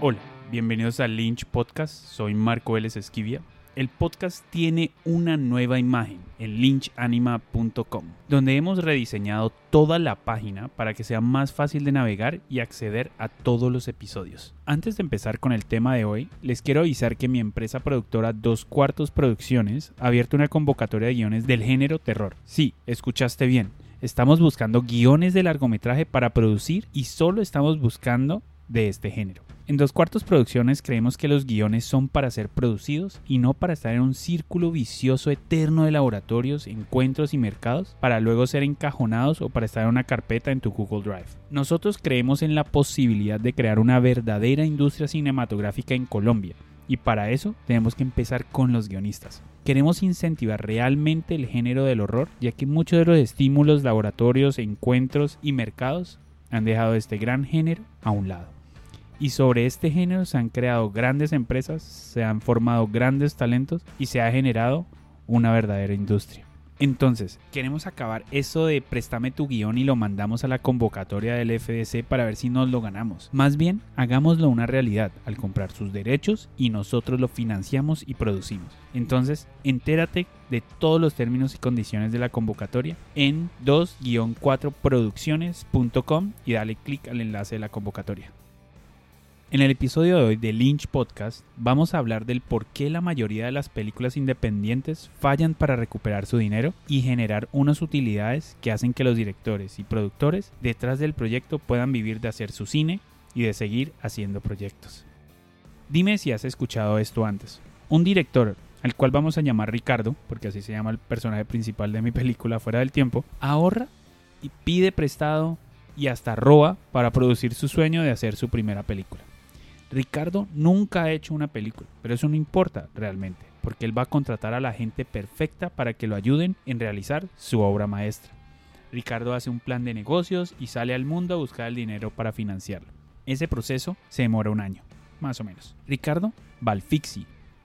Hola, bienvenidos a Lynch Podcast, soy Marco Vélez Esquivia. El podcast tiene una nueva imagen en lynchanima.com, donde hemos rediseñado toda la página para que sea más fácil de navegar y acceder a todos los episodios. Antes de empezar con el tema de hoy, les quiero avisar que mi empresa productora Dos Cuartos Producciones ha abierto una convocatoria de guiones del género terror. Sí, escuchaste bien. Estamos buscando guiones de largometraje para producir y solo estamos buscando de este género. En Dos Cuartos Producciones creemos que los guiones son para ser producidos y no para estar en un círculo vicioso eterno de laboratorios, encuentros y mercados para luego ser encajonados o para estar en una carpeta en tu Google Drive. Nosotros creemos en la posibilidad de crear una verdadera industria cinematográfica en Colombia y para eso tenemos que empezar con los guionistas. Queremos incentivar realmente el género del horror, ya que muchos de los estímulos, laboratorios, encuentros y mercados han dejado este gran género a un lado. Y sobre este género se han creado grandes empresas, se han formado grandes talentos y se ha generado una verdadera industria. Entonces, queremos acabar eso de préstame tu guion y lo mandamos a la convocatoria del FDC para ver si nos lo ganamos. Más bien, hagámoslo una realidad al comprar sus derechos y nosotros lo financiamos y producimos. Entonces, entérate de todos los términos y condiciones de la convocatoria en 2-4producciones.com y dale clic al enlace de la convocatoria. En el episodio de hoy de Lynch Podcast vamos a hablar del por qué la mayoría de las películas independientes fallan para recuperar su dinero y generar unas utilidades que hacen que los directores y productores detrás del proyecto puedan vivir de hacer su cine y de seguir haciendo proyectos. Dime si has escuchado esto antes. Un director, al cual vamos a llamar Ricardo, porque así se llama el personaje principal de mi película Fuera del Tiempo, ahorra y pide prestado y hasta roba para producir su sueño de hacer su primera película. Ricardo nunca ha hecho una película, pero eso no importa realmente, porque él va a contratar a la gente perfecta para que lo ayuden en realizar su obra maestra. Ricardo hace un plan de negocios y sale al mundo a buscar el dinero para financiarlo. Ese proceso se demora un año, más o menos. Ricardo va al Fixi,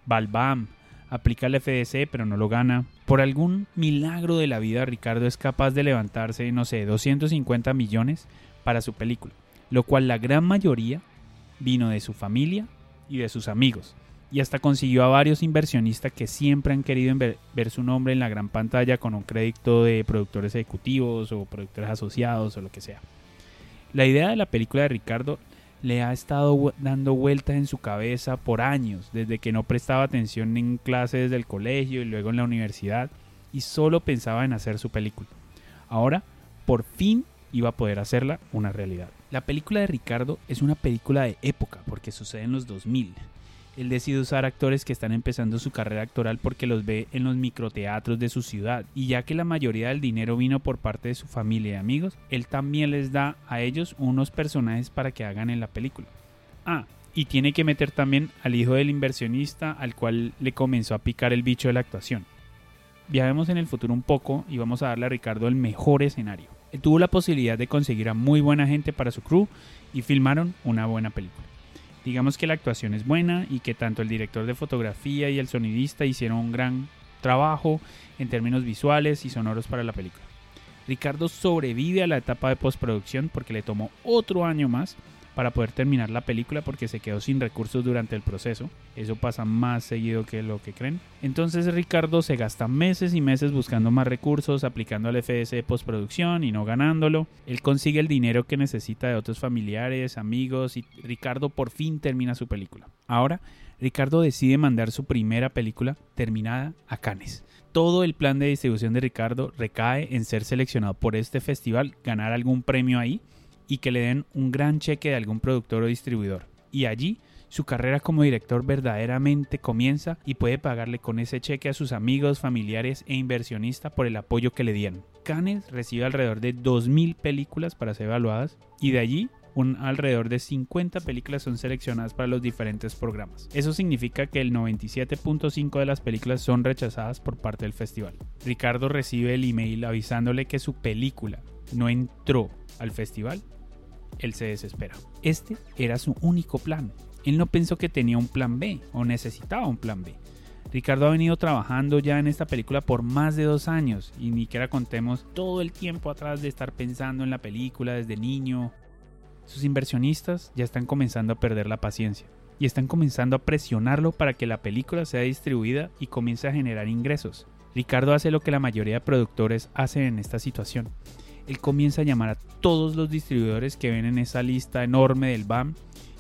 va al BAM, aplica el FDC pero no lo gana. Por algún milagro de la vida Ricardo es capaz de levantarse, no sé, 250 millones para su película, lo cual la gran mayoría vino de su familia y de sus amigos. Y hasta consiguió a varios inversionistas que siempre han querido ver, su nombre en la gran pantalla con un crédito de productores ejecutivos o productores asociados o lo que sea. La idea de la película de Ricardo le ha estado dando vueltas en su cabeza por años, desde que no prestaba atención en clases del colegio y luego en la universidad, y solo pensaba en hacer su película. Ahora, por fin, iba a poder hacerla una realidad. La película de Ricardo es una película de época porque sucede en los 2000. Él decide usar actores que están empezando su carrera actoral porque los ve en los microteatros de su ciudad y ya que la mayoría del dinero vino por parte de su familia y amigos, él también les da a ellos unos personajes para que hagan en la película. Ah, y tiene que meter también al hijo del inversionista al cual le comenzó a picar el bicho de la actuación. Viajemos en el futuro un poco y vamos a darle a Ricardo el mejor escenario tuvo la posibilidad de conseguir a muy buena gente para su crew y filmaron una buena película. Digamos que la actuación es buena y que tanto el director de fotografía y el sonidista hicieron un gran trabajo en términos visuales y sonoros para la película. Ricardo sobrevive a la etapa de postproducción porque le tomó otro año más para poder terminar la película porque se quedó sin recursos durante el proceso. Eso pasa más seguido que lo que creen. Entonces Ricardo se gasta meses y meses buscando más recursos, aplicando al FS de postproducción y no ganándolo. Él consigue el dinero que necesita de otros familiares, amigos y Ricardo por fin termina su película. Ahora, Ricardo decide mandar su primera película terminada a Cannes todo el plan de distribución de Ricardo recae en ser seleccionado por este festival, ganar algún premio ahí y que le den un gran cheque de algún productor o distribuidor. Y allí su carrera como director verdaderamente comienza y puede pagarle con ese cheque a sus amigos, familiares e inversionistas por el apoyo que le dieron. Cannes recibe alrededor de 2.000 películas para ser evaluadas y de allí un alrededor de 50 películas son seleccionadas para los diferentes programas. Eso significa que el 97.5 de las películas son rechazadas por parte del festival. Ricardo recibe el email avisándole que su película no entró al festival él se desespera. Este era su único plan. Él no pensó que tenía un plan B o necesitaba un plan B. Ricardo ha venido trabajando ya en esta película por más de dos años y ni siquiera contemos todo el tiempo atrás de estar pensando en la película desde niño. Sus inversionistas ya están comenzando a perder la paciencia y están comenzando a presionarlo para que la película sea distribuida y comience a generar ingresos. Ricardo hace lo que la mayoría de productores hacen en esta situación. Él comienza a llamar a todos los distribuidores que ven en esa lista enorme del BAM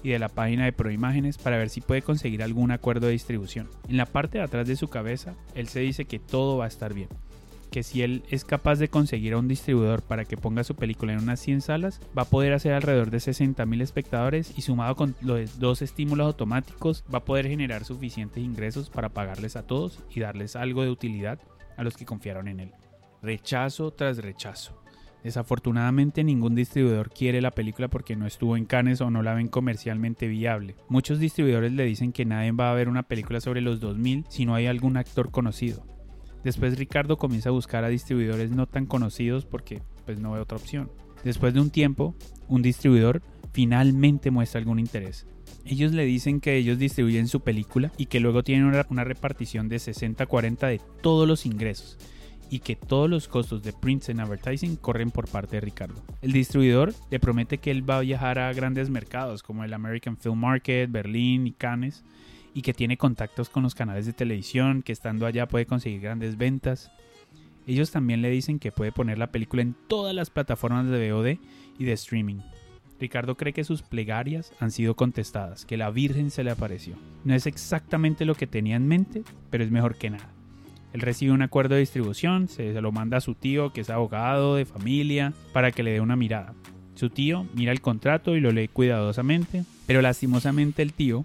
y de la página de Proimágenes para ver si puede conseguir algún acuerdo de distribución. En la parte de atrás de su cabeza, él se dice que todo va a estar bien que si él es capaz de conseguir a un distribuidor para que ponga su película en unas 100 salas, va a poder hacer alrededor de 60 mil espectadores y sumado con los dos estímulos automáticos va a poder generar suficientes ingresos para pagarles a todos y darles algo de utilidad a los que confiaron en él. Rechazo tras rechazo. Desafortunadamente ningún distribuidor quiere la película porque no estuvo en Cannes o no la ven comercialmente viable. Muchos distribuidores le dicen que nadie va a ver una película sobre los 2000 si no hay algún actor conocido. Después Ricardo comienza a buscar a distribuidores no tan conocidos porque pues no ve otra opción. Después de un tiempo, un distribuidor finalmente muestra algún interés. Ellos le dicen que ellos distribuyen su película y que luego tienen una, repartición de 60-40 de todos los ingresos y que todos los costos de prints en advertising corren por parte de Ricardo. El distribuidor le promete que él va a viajar a grandes mercados como el American Film Market, Berlín y Cannes y que tiene contactos con los canales de televisión, que estando allá puede conseguir grandes ventas. Ellos también le dicen que puede poner la película en todas las plataformas de VOD y de streaming. Ricardo cree que sus plegarias han sido contestadas, que la Virgen se le apareció. No es exactamente lo que tenía en mente, pero es mejor que nada. Él recibe un acuerdo de distribución, se, lo manda a su tío, que es abogado de familia, para que le dé una mirada. Su tío mira el contrato y lo lee cuidadosamente, pero lastimosamente el tío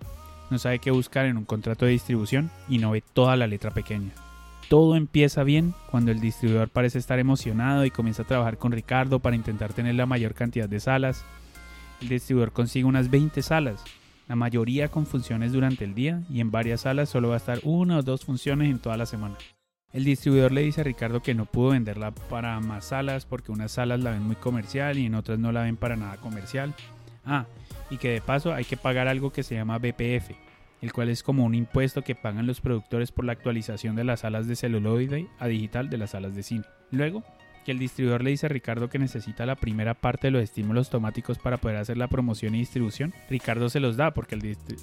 no sabe qué buscar en un contrato de distribución y no ve toda la letra pequeña. Todo empieza bien cuando el distribuidor parece estar emocionado y comienza a trabajar con Ricardo para intentar tener la mayor cantidad de salas. El distribuidor consigue unas 20 salas, la mayoría con funciones durante el día y en varias salas solo va a estar una o dos funciones en toda la semana. El distribuidor le dice a Ricardo que no pudo venderla para más salas porque unas salas la ven muy comercial y en otras no la ven para nada comercial. Ah, y que de paso hay que pagar algo que se llama BPF, el cual es como un impuesto que pagan los productores por la actualización de las salas de celuloide a digital de las salas de cine. Luego, que el distribuidor le dice a Ricardo que necesita la primera parte de los estímulos automáticos para poder hacer la promoción y distribución, Ricardo se los da porque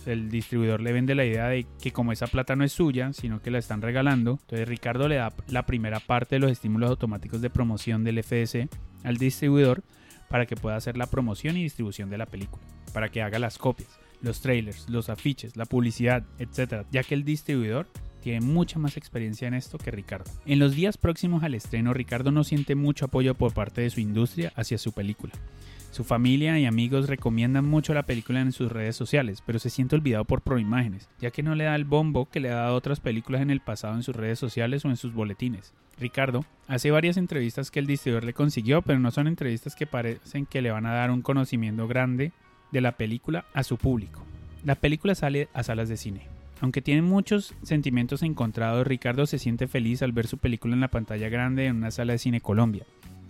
el, distribuidor le vende la idea de que como esa plata no es suya, sino que la están regalando, entonces Ricardo le da la primera parte de los estímulos automáticos de promoción del FS al distribuidor para que pueda hacer la promoción y distribución de la película, para que haga las copias, los trailers, los afiches, la publicidad, etc., ya que el distribuidor tiene mucha más experiencia en esto que Ricardo. En los días próximos al estreno, Ricardo no siente mucho apoyo por parte de su industria hacia su película. Su familia y amigos recomiendan mucho la película en sus redes sociales, pero se siente olvidado por Proimágenes, ya que no le da el bombo que le ha dado otras películas en el pasado en sus redes sociales o en sus boletines. Ricardo hace varias entrevistas que el distribuidor le consiguió, pero no son entrevistas que parecen que le van a dar un conocimiento grande de la película a su público. La película sale a salas de cine. Aunque tiene muchos sentimientos encontrados, Ricardo se siente feliz al ver su película en la pantalla grande en una sala de cine Colombia.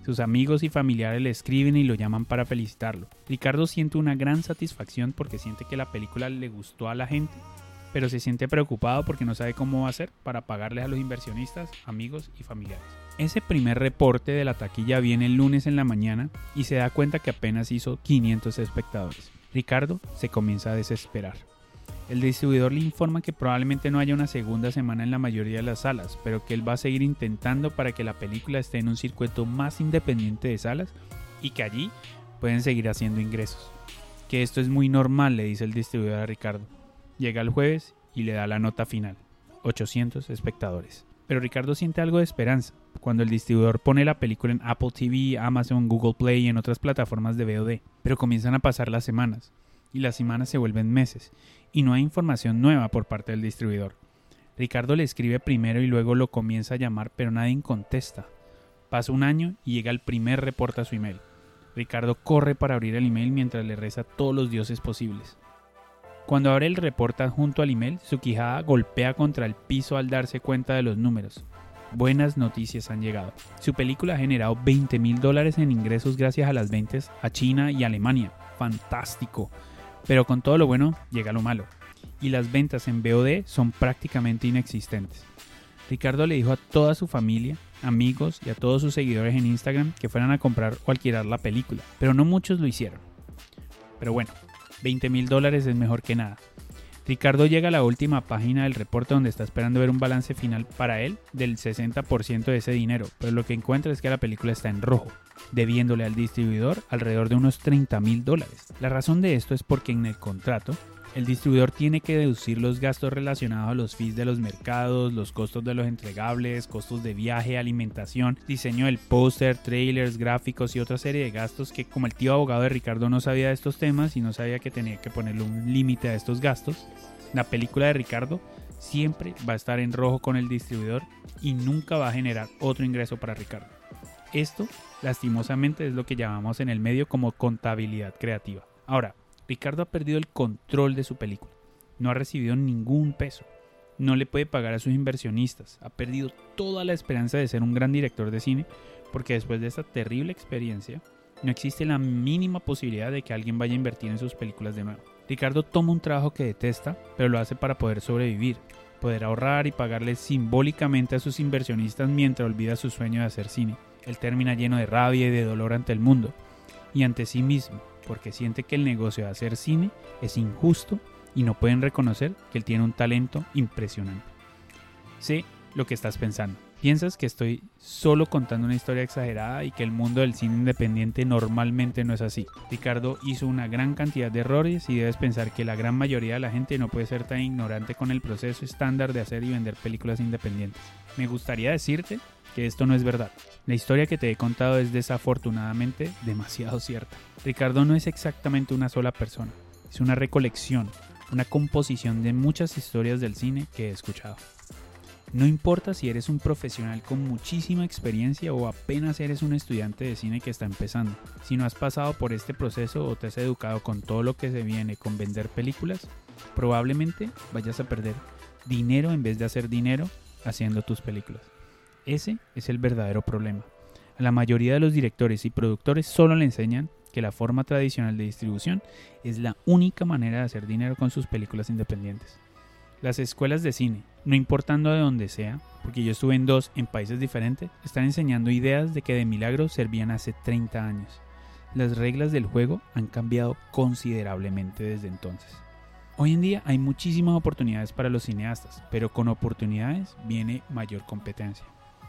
Sus amigos y familiares le escriben y lo llaman para felicitarlo. Ricardo siente una gran satisfacción porque siente que la película le gustó a la gente, pero se siente preocupado porque no sabe cómo va a hacer para pagarles a los inversionistas, amigos y familiares. Ese primer reporte de la taquilla viene el lunes en la mañana y se da cuenta que apenas hizo 500 espectadores. Ricardo se comienza a desesperar. El distribuidor le informa que probablemente no haya una segunda semana en la mayoría de las salas, pero que él va a seguir intentando para que la película esté en un circuito más independiente de salas y que allí pueden seguir haciendo ingresos. Que esto es muy normal, le dice el distribuidor a Ricardo. Llega el jueves y le da la nota final, 800 espectadores. Pero Ricardo siente algo de esperanza cuando el distribuidor pone la película en Apple TV, Amazon, Google Play y en otras plataformas de VOD. Pero comienzan a pasar las semanas y las semanas se vuelven meses y no hay información nueva por parte del distribuidor. Ricardo le escribe primero y luego lo comienza a llamar, pero nadie contesta. Pasa un año y llega el primer reporte a su email. Ricardo corre para abrir el email mientras le reza todos los dioses posibles. Cuando abre el reporte junto al email, su quijada golpea contra el piso al darse cuenta de los números. Buenas noticias han llegado. Su película ha generado 20 mil dólares en ingresos gracias a las ventas a China y Alemania. Fantástico. Pero con todo lo bueno llega lo malo, y las ventas en BOD son prácticamente inexistentes. Ricardo le dijo a toda su familia, amigos y a todos sus seguidores en Instagram que fueran a comprar o alquilar la película, pero no muchos lo hicieron. Pero bueno, 20 mil dólares es mejor que nada. Ricardo llega a la última página del reporte donde está esperando ver un balance final para él del 60% de ese dinero, pero lo que encuentra es que la película está en rojo, debiéndole al distribuidor alrededor de unos 30 mil dólares. La razón de esto es porque en el contrato el distribuidor tiene que deducir los gastos relacionados a los fees de los mercados, los costos de los entregables, costos de viaje, alimentación, diseño del póster, trailers, gráficos y otra serie de gastos que como el tío abogado de Ricardo no sabía de estos temas y no sabía que tenía que ponerle un límite a estos gastos, la película de Ricardo siempre va a estar en rojo con el distribuidor y nunca va a generar otro ingreso para Ricardo. Esto, lastimosamente, es lo que llamamos en el medio como contabilidad creativa. Ahora, Ricardo ha perdido el control de su película. No ha recibido ningún peso. No le puede pagar a sus inversionistas. Ha perdido toda la esperanza de ser un gran director de cine porque después de esta terrible experiencia no existe la mínima posibilidad de que alguien vaya a invertir en sus películas de nuevo. Ricardo toma un trabajo que detesta, pero lo hace para poder sobrevivir, poder ahorrar y pagarle simbólicamente a sus inversionistas mientras olvida su sueño de hacer cine. Él termina lleno de rabia y de dolor ante el mundo y ante sí mismo, porque siente que el negocio de hacer cine es injusto y no pueden reconocer que él tiene un talento impresionante. Sé lo que estás pensando. Piensas que estoy solo contando una historia exagerada y que el mundo del cine independiente normalmente no es así. Ricardo hizo una gran cantidad de errores y debes pensar que la gran mayoría de la gente no puede ser tan ignorante con el proceso estándar de hacer y vender películas independientes. Me gustaría decirte que esto no es verdad. La historia que te he contado es desafortunadamente demasiado cierta. Ricardo no es exactamente una sola persona, es una recolección, una composición de muchas historias del cine que he escuchado. No importa si eres un profesional con muchísima experiencia o apenas eres un estudiante de cine que está empezando. Si no has pasado por este proceso o te has educado con todo lo que se viene con vender películas, probablemente vayas a perder dinero en vez de hacer dinero haciendo tus películas. Ese es el verdadero problema. A la mayoría de los directores y productores solo le enseñan que la forma tradicional de distribución es la única manera de hacer dinero con sus películas independientes. Las escuelas de cine, no importando de dónde sea, porque yo estuve en dos en países diferentes, están enseñando ideas de que de milagro servían hace 30 años. Las reglas del juego han cambiado considerablemente desde entonces. Hoy en día hay muchísimas oportunidades para los cineastas, pero con oportunidades viene mayor competencia.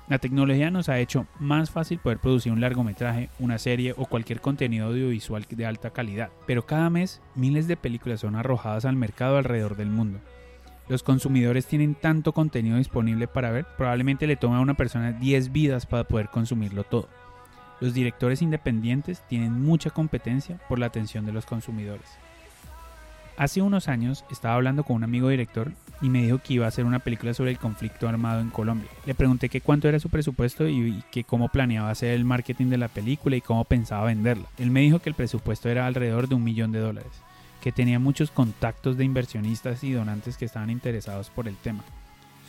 La tecnología nos ha hecho más fácil poder producir un largometraje, una serie o cualquier contenido audiovisual de alta calidad, pero cada mes miles de películas son arrojadas al mercado alrededor del mundo los consumidores tienen tanto contenido disponible para ver, probablemente le toma a una persona 10 vidas para poder consumirlo todo. Los directores independientes tienen mucha competencia por la atención de los consumidores. Hace unos años estaba hablando con un amigo director y me dijo que iba a hacer una película sobre el conflicto armado en Colombia. Le pregunté que cuánto era su presupuesto y que cómo planeaba hacer el marketing de la película y cómo pensaba venderla. Él me dijo que el presupuesto era alrededor de un millón de dólares que tenía muchos contactos de inversionistas y donantes que estaban interesados por el tema.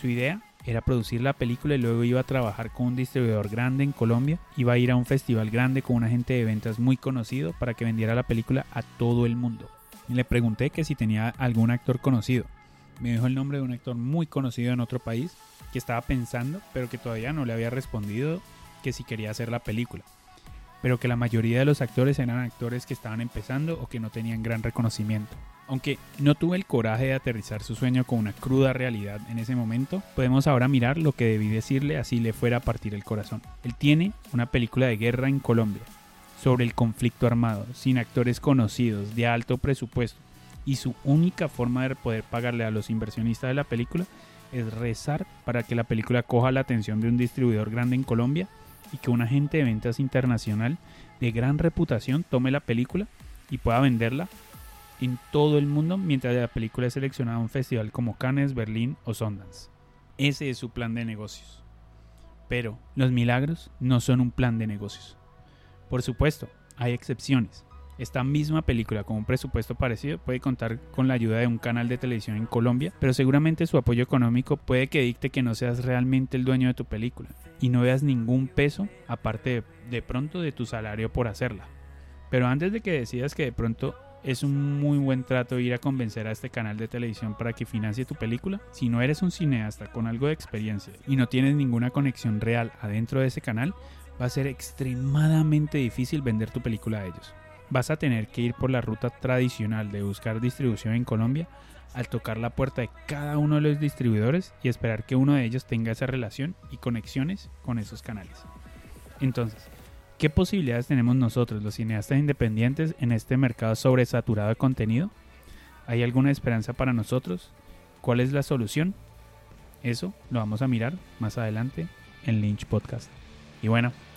Su idea era producir la película y luego iba a trabajar con un distribuidor grande en Colombia, iba a ir a un festival grande con un agente de ventas muy conocido para que vendiera la película a todo el mundo. Le pregunté que si tenía algún actor conocido. Me dijo el nombre de un actor muy conocido en otro país que estaba pensando, pero que todavía no le había respondido que si quería hacer la película pero que la mayoría de los actores eran actores que estaban empezando o que no tenían gran reconocimiento. Aunque no tuve el coraje de aterrizar su sueño con una cruda realidad en ese momento, podemos ahora mirar lo que debí decirle así le fuera a partir el corazón. Él tiene una película de guerra en Colombia, sobre el conflicto armado, sin actores conocidos, de alto presupuesto, y su única forma de poder pagarle a los inversionistas de la película es rezar para que la película coja la atención de un distribuidor grande en Colombia y que un agente de ventas internacional de gran reputación tome la película y pueda venderla en todo el mundo mientras la película es seleccionada a un festival como Cannes, Berlín o Sundance. Ese es su plan de negocios. Pero los milagros no son un plan de negocios. Por supuesto, hay excepciones. Esta misma película con un presupuesto parecido puede contar con la ayuda de un canal de televisión en Colombia, pero seguramente su apoyo económico puede que dicte que no seas realmente el dueño de tu película y no veas ningún peso aparte de, pronto de tu salario por hacerla. Pero antes de que decidas que de pronto es un muy buen trato ir a convencer a este canal de televisión para que financie tu película. Si no eres un cineasta con algo de experiencia y no tienes ninguna conexión real adentro de ese canal, va a ser extremadamente difícil vender tu película a ellos vas a tener que ir por la ruta tradicional de buscar distribución en Colombia al tocar la puerta de cada uno de los distribuidores y esperar que uno de ellos tenga esa relación y conexiones con esos canales. Entonces, ¿qué posibilidades tenemos nosotros, los cineastas independientes, en este mercado sobresaturado de contenido? ¿Hay alguna esperanza para nosotros? ¿Cuál es la solución? Eso lo vamos a mirar más adelante en Lynch Podcast. Y bueno,